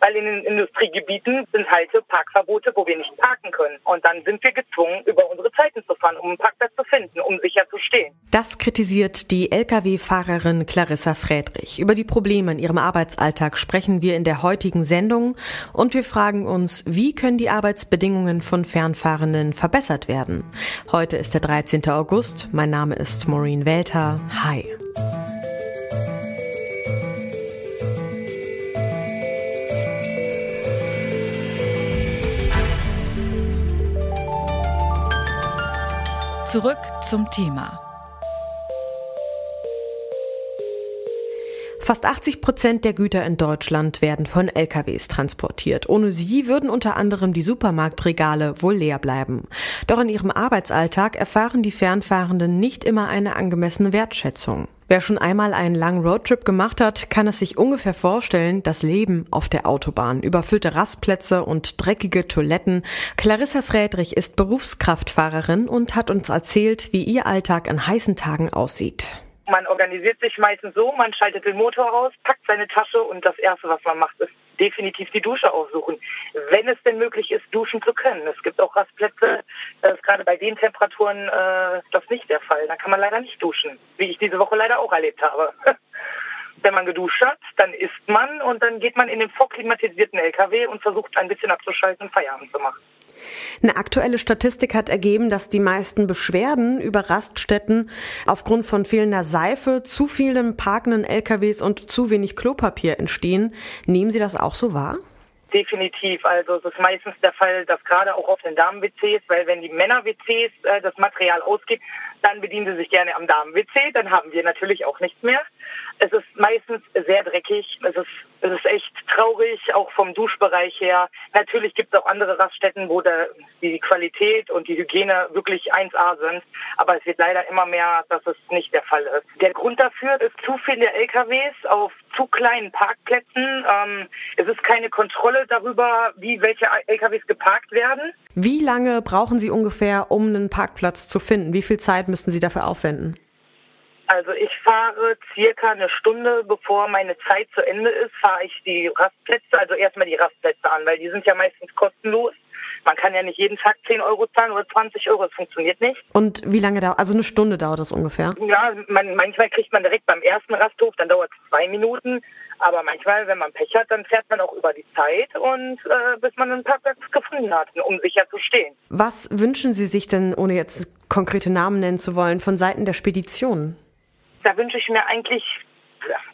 weil in den Industriegebieten sind halt Parkverbote, wo wir nicht parken können. Und dann sind wir gezwungen, über unsere Zeiten zu fahren, um einen Parkplatz zu finden, um sicher zu stehen. Das kritisiert die Lkw-Fahrerin Clarissa Friedrich. Über die Probleme in ihrem Arbeitsalltag sprechen wir in der heutigen Sendung und wir fragen uns, wie können die Arbeitsbedingungen von Fernfahrenden verbessert werden? Heute ist der 13. August. Mein Name ist Maureen Welter. Hi. Zurück zum Thema. Fast 80 Prozent der Güter in Deutschland werden von LKWs transportiert. Ohne sie würden unter anderem die Supermarktregale wohl leer bleiben. Doch in ihrem Arbeitsalltag erfahren die Fernfahrenden nicht immer eine angemessene Wertschätzung. Wer schon einmal einen langen Roadtrip gemacht hat, kann es sich ungefähr vorstellen, das Leben auf der Autobahn. Überfüllte Rastplätze und dreckige Toiletten. Clarissa Friedrich ist Berufskraftfahrerin und hat uns erzählt, wie ihr Alltag an heißen Tagen aussieht. Man organisiert sich meistens so, man schaltet den Motor aus, packt seine Tasche und das Erste, was man macht, ist definitiv die Dusche aufsuchen, wenn es denn möglich ist, duschen zu können. Es gibt auch Rastplätze, das ist gerade bei den Temperaturen äh, das nicht der Fall. Da kann man leider nicht duschen, wie ich diese Woche leider auch erlebt habe. wenn man geduscht hat, dann isst man und dann geht man in den vorklimatisierten LKW und versucht ein bisschen abzuschalten und Feierabend zu machen. Eine aktuelle Statistik hat ergeben, dass die meisten Beschwerden über Raststätten aufgrund von fehlender Seife, zu vielen parkenden LKWs und zu wenig Klopapier entstehen. Nehmen Sie das auch so wahr? Definitiv. Also es ist meistens der Fall, dass gerade auch auf den Damen-WCs, weil wenn die Männer-WCs äh, das Material ausgeht, dann bedienen sie sich gerne am Damen-WC, dann haben wir natürlich auch nichts mehr. Es ist meistens sehr dreckig, es ist, es ist echt traurig, auch vom Duschbereich her. Natürlich gibt es auch andere Raststätten, wo der, die Qualität und die Hygiene wirklich 1A sind, aber es wird leider immer mehr, dass es nicht der Fall ist. Der Grund dafür ist zu viele LKWs auf zu kleinen Parkplätzen. Ähm, es ist keine Kontrolle darüber, wie welche LKWs geparkt werden. Wie lange brauchen Sie ungefähr, um einen Parkplatz zu finden? Wie viel Zeit müssten Sie dafür aufwenden? Also ich fahre circa eine Stunde, bevor meine Zeit zu Ende ist, fahre ich die Rastplätze, also erstmal die Rastplätze an, weil die sind ja meistens kostenlos. Man kann ja nicht jeden Tag 10 Euro zahlen oder 20 Euro, das funktioniert nicht. Und wie lange dauert, also eine Stunde dauert das ungefähr? Ja, man, manchmal kriegt man direkt beim ersten Rasthof, dann dauert es zwei Minuten. Aber manchmal, wenn man Pech hat, dann fährt man auch über die Zeit und äh, bis man einen Parkplatz gefunden hat, um sicher zu stehen. Was wünschen Sie sich denn, ohne jetzt konkrete Namen nennen zu wollen, von Seiten der Spedition? Da wünsche ich mir eigentlich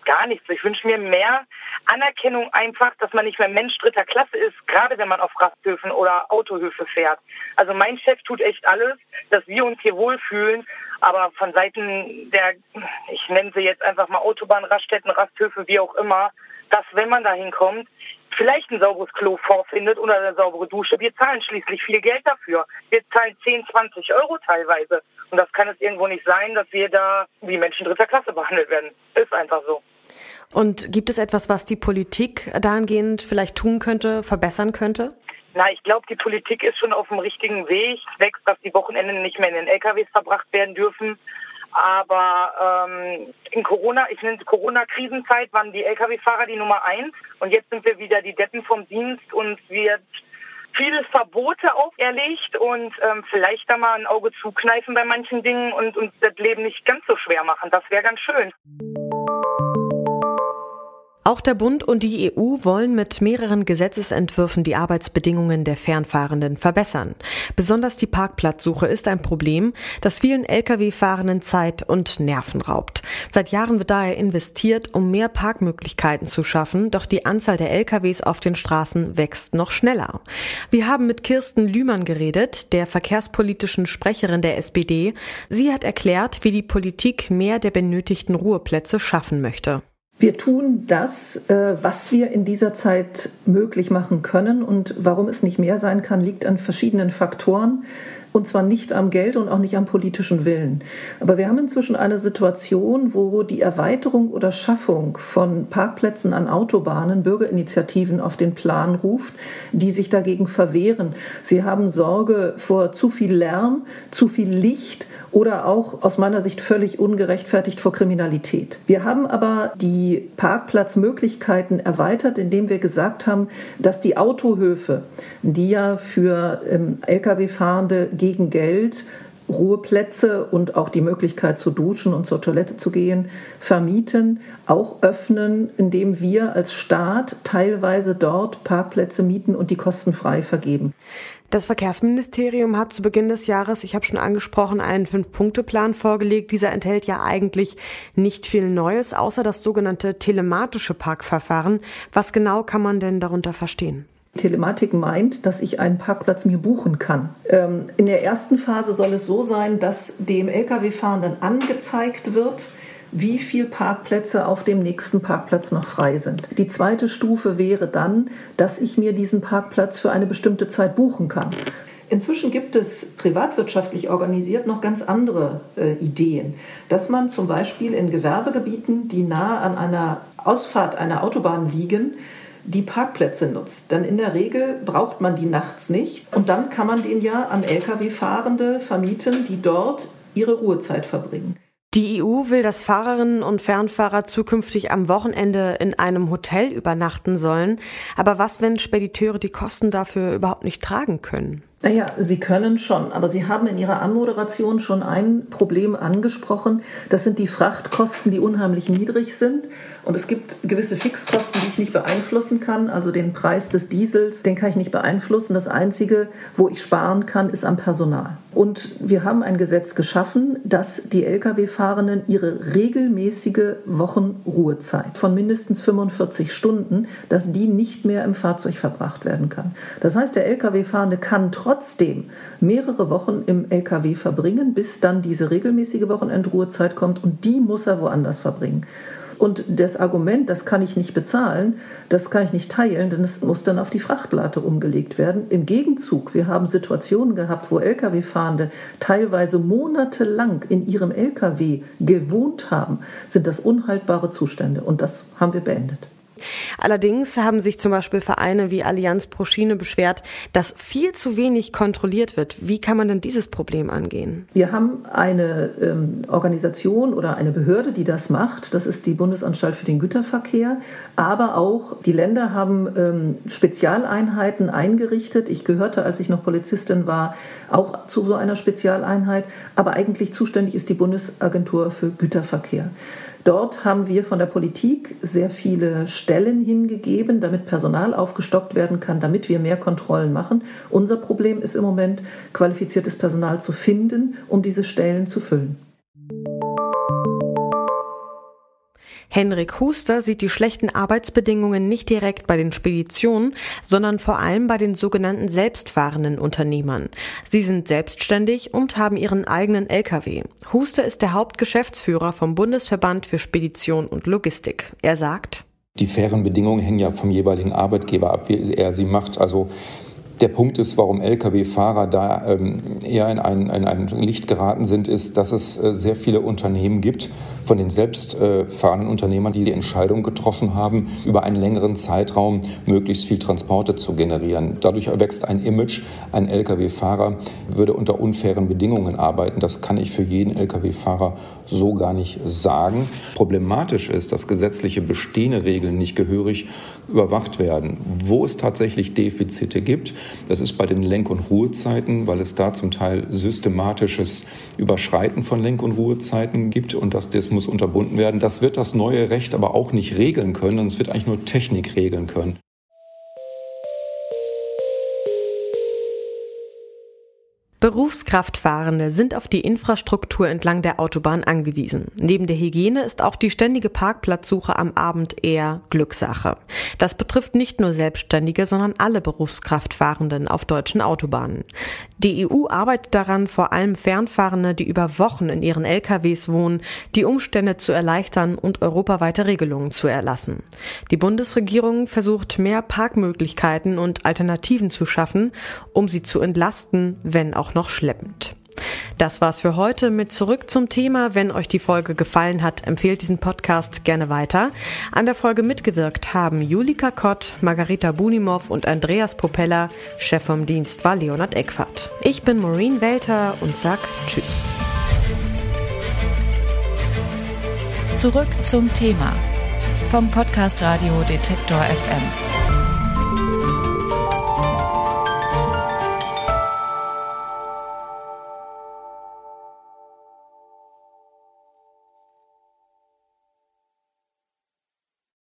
gar nichts. Ich wünsche mir mehr Anerkennung einfach, dass man nicht mehr Mensch dritter Klasse ist, gerade wenn man auf Rasthöfen oder Autohöfe fährt. Also mein Chef tut echt alles, dass wir uns hier wohlfühlen, aber von Seiten der, ich nenne sie jetzt einfach mal Autobahn, Raststätten, Rasthöfe, wie auch immer, dass wenn man da hinkommt, vielleicht ein sauberes Klo vorfindet oder eine saubere Dusche. Wir zahlen schließlich viel Geld dafür. Wir zahlen 10, 20 Euro teilweise. Und das kann es irgendwo nicht sein, dass wir da wie Menschen dritter Klasse behandelt werden. Ist einfach so. Und gibt es etwas, was die Politik dahingehend vielleicht tun könnte, verbessern könnte? Na, ich glaube, die Politik ist schon auf dem richtigen Weg. Wächst, dass die Wochenenden nicht mehr in den LKWs verbracht werden dürfen. Aber ähm, in Corona, ich nenne es Corona-Krisenzeit, waren die Lkw-Fahrer die Nummer eins. Und jetzt sind wir wieder die Deppen vom Dienst und wird viele Verbote auferlegt und ähm, vielleicht da mal ein Auge zukneifen bei manchen Dingen und uns das Leben nicht ganz so schwer machen. Das wäre ganz schön. Auch der Bund und die EU wollen mit mehreren Gesetzesentwürfen die Arbeitsbedingungen der Fernfahrenden verbessern. Besonders die Parkplatzsuche ist ein Problem, das vielen Lkw-Fahrenden Zeit und Nerven raubt. Seit Jahren wird daher investiert, um mehr Parkmöglichkeiten zu schaffen, doch die Anzahl der Lkws auf den Straßen wächst noch schneller. Wir haben mit Kirsten Lühmann geredet, der verkehrspolitischen Sprecherin der SPD. Sie hat erklärt, wie die Politik mehr der benötigten Ruheplätze schaffen möchte. Wir tun das, äh, was wir in dieser Zeit möglich machen können. Und warum es nicht mehr sein kann, liegt an verschiedenen Faktoren. Und zwar nicht am Geld und auch nicht am politischen Willen. Aber wir haben inzwischen eine Situation, wo die Erweiterung oder Schaffung von Parkplätzen an Autobahnen Bürgerinitiativen auf den Plan ruft, die sich dagegen verwehren. Sie haben Sorge vor zu viel Lärm, zu viel Licht oder auch aus meiner Sicht völlig ungerechtfertigt vor Kriminalität. Wir haben aber die Parkplatzmöglichkeiten erweitert, indem wir gesagt haben, dass die Autohöfe, die ja für ähm, Lkw-Fahrende gegen Geld Ruheplätze und auch die Möglichkeit zu duschen und zur Toilette zu gehen vermieten, auch öffnen, indem wir als Staat teilweise dort Parkplätze mieten und die kostenfrei vergeben. Das Verkehrsministerium hat zu Beginn des Jahres, ich habe schon angesprochen, einen Fünf-Punkte-Plan vorgelegt. Dieser enthält ja eigentlich nicht viel Neues, außer das sogenannte telematische Parkverfahren. Was genau kann man denn darunter verstehen? Telematik meint, dass ich einen Parkplatz mir buchen kann. Ähm, in der ersten Phase soll es so sein, dass dem Lkw-Fahrenden angezeigt wird, wie viele Parkplätze auf dem nächsten Parkplatz noch frei sind. Die zweite Stufe wäre dann, dass ich mir diesen Parkplatz für eine bestimmte Zeit buchen kann. Inzwischen gibt es privatwirtschaftlich organisiert noch ganz andere äh, Ideen, dass man zum Beispiel in Gewerbegebieten, die nahe an einer Ausfahrt einer Autobahn liegen, die Parkplätze nutzt. Denn in der Regel braucht man die nachts nicht und dann kann man den ja an Lkw-Fahrende vermieten, die dort ihre Ruhezeit verbringen. Die EU will, dass Fahrerinnen und Fernfahrer zukünftig am Wochenende in einem Hotel übernachten sollen. Aber was, wenn Spediteure die Kosten dafür überhaupt nicht tragen können? Naja, Sie können schon, aber Sie haben in Ihrer Anmoderation schon ein Problem angesprochen. Das sind die Frachtkosten, die unheimlich niedrig sind. Und es gibt gewisse Fixkosten, die ich nicht beeinflussen kann. Also den Preis des Diesels, den kann ich nicht beeinflussen. Das Einzige, wo ich sparen kann, ist am Personal. Und wir haben ein Gesetz geschaffen, dass die Lkw-Fahrenden ihre regelmäßige Wochenruhezeit von mindestens 45 Stunden, dass die nicht mehr im Fahrzeug verbracht werden kann. Das heißt, der Lkw-Fahrende kann trotzdem mehrere Wochen im Lkw verbringen, bis dann diese regelmäßige Wochenendruhezeit kommt und die muss er woanders verbringen. Und das Argument, das kann ich nicht bezahlen, das kann ich nicht teilen, denn es muss dann auf die Frachtlate umgelegt werden. Im Gegenzug, wir haben Situationen gehabt, wo Lkw-Fahrende teilweise monatelang in ihrem Lkw gewohnt haben, sind das unhaltbare Zustände. Und das haben wir beendet. Allerdings haben sich zum Beispiel Vereine wie Allianz pro Schiene beschwert, dass viel zu wenig kontrolliert wird. Wie kann man denn dieses Problem angehen? Wir haben eine ähm, Organisation oder eine Behörde, die das macht. Das ist die Bundesanstalt für den Güterverkehr. Aber auch die Länder haben ähm, Spezialeinheiten eingerichtet. Ich gehörte, als ich noch Polizistin war, auch zu so einer Spezialeinheit. Aber eigentlich zuständig ist die Bundesagentur für Güterverkehr. Dort haben wir von der Politik sehr viele Stellen hingegeben, damit Personal aufgestockt werden kann, damit wir mehr Kontrollen machen. Unser Problem ist im Moment, qualifiziertes Personal zu finden, um diese Stellen zu füllen. Henrik Huster sieht die schlechten Arbeitsbedingungen nicht direkt bei den Speditionen, sondern vor allem bei den sogenannten selbstfahrenden Unternehmern. Sie sind selbstständig und haben ihren eigenen Lkw. Huster ist der Hauptgeschäftsführer vom Bundesverband für Spedition und Logistik. Er sagt, die fairen Bedingungen hängen ja vom jeweiligen Arbeitgeber ab, wie er sie macht. Also der Punkt ist, warum Lkw-Fahrer da ähm, eher in ein, in ein Licht geraten sind, ist, dass es äh, sehr viele Unternehmen gibt, von den selbstfahrenden Unternehmern, die die Entscheidung getroffen haben, über einen längeren Zeitraum möglichst viel Transporte zu generieren. Dadurch erwächst ein Image, ein Lkw-Fahrer würde unter unfairen Bedingungen arbeiten. Das kann ich für jeden Lkw-Fahrer so gar nicht sagen. Problematisch ist, dass gesetzliche bestehende Regeln nicht gehörig überwacht werden. Wo es tatsächlich Defizite gibt, Das ist bei den Lenk- und Ruhezeiten, weil es da zum Teil systematisches Überschreiten von Lenk- und Ruhezeiten gibt und das, das muss unterbunden werden. Das wird das neue Recht aber auch nicht regeln können und es wird eigentlich nur Technik regeln können. Berufskraftfahrende sind auf die Infrastruktur entlang der Autobahn angewiesen. Neben der Hygiene ist auch die ständige Parkplatzsuche am Abend eher Glückssache. Das betrifft nicht nur Selbstständige, sondern alle Berufskraftfahrenden auf deutschen Autobahnen. Die EU arbeitet daran, vor allem Fernfahrende, die über Wochen in ihren LKWs wohnen, die Umstände zu erleichtern und europaweite Regelungen zu erlassen. Die Bundesregierung versucht mehr Parkmöglichkeiten und Alternativen zu schaffen, um sie zu entlasten, wenn auch noch schleppend. Das war's für heute mit Zurück zum Thema. Wenn euch die Folge gefallen hat, empfehlt diesen Podcast gerne weiter. An der Folge mitgewirkt haben Julika Kott, Margarita Bunimov und Andreas Propeller. Chef vom Dienst war Leonard Eckfahrt. Ich bin Maureen Welter und sag Tschüss. Zurück zum Thema vom Podcast Radio Detektor FM.